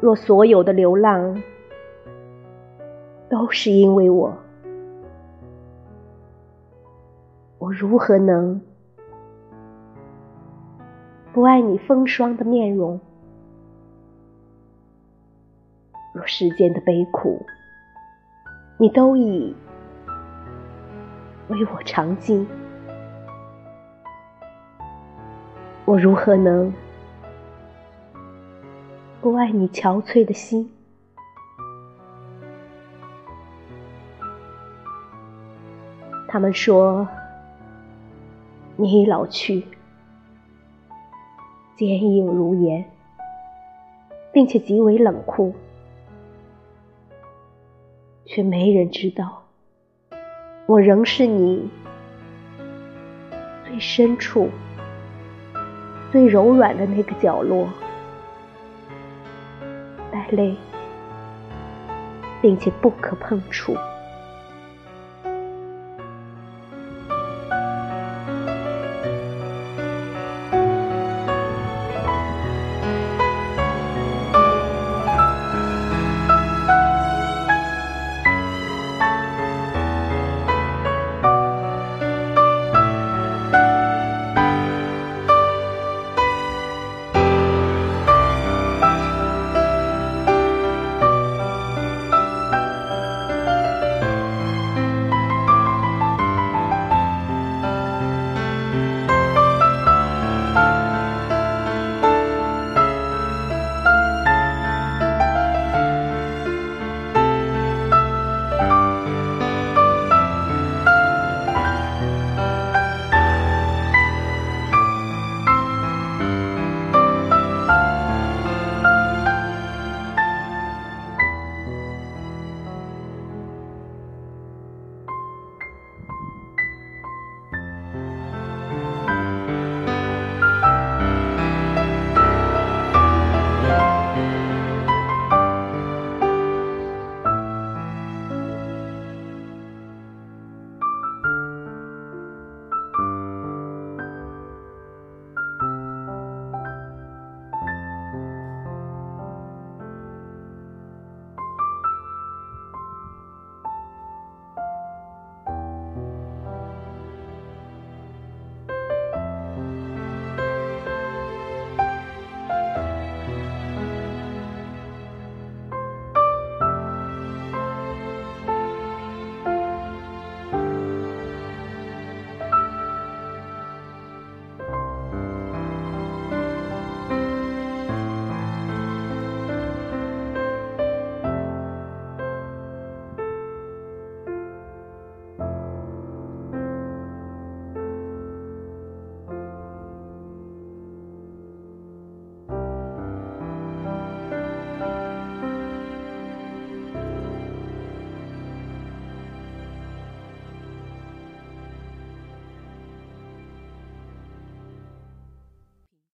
若所有的流浪都是因为我，我如何能不爱你风霜的面容？若世间的悲苦，你都已为我尝尽，我如何能不爱你憔悴的心？他们说你已老去，坚硬如岩，并且极为冷酷。却没人知道，我仍是你最深处、最柔软的那个角落，泪，并且不可碰触。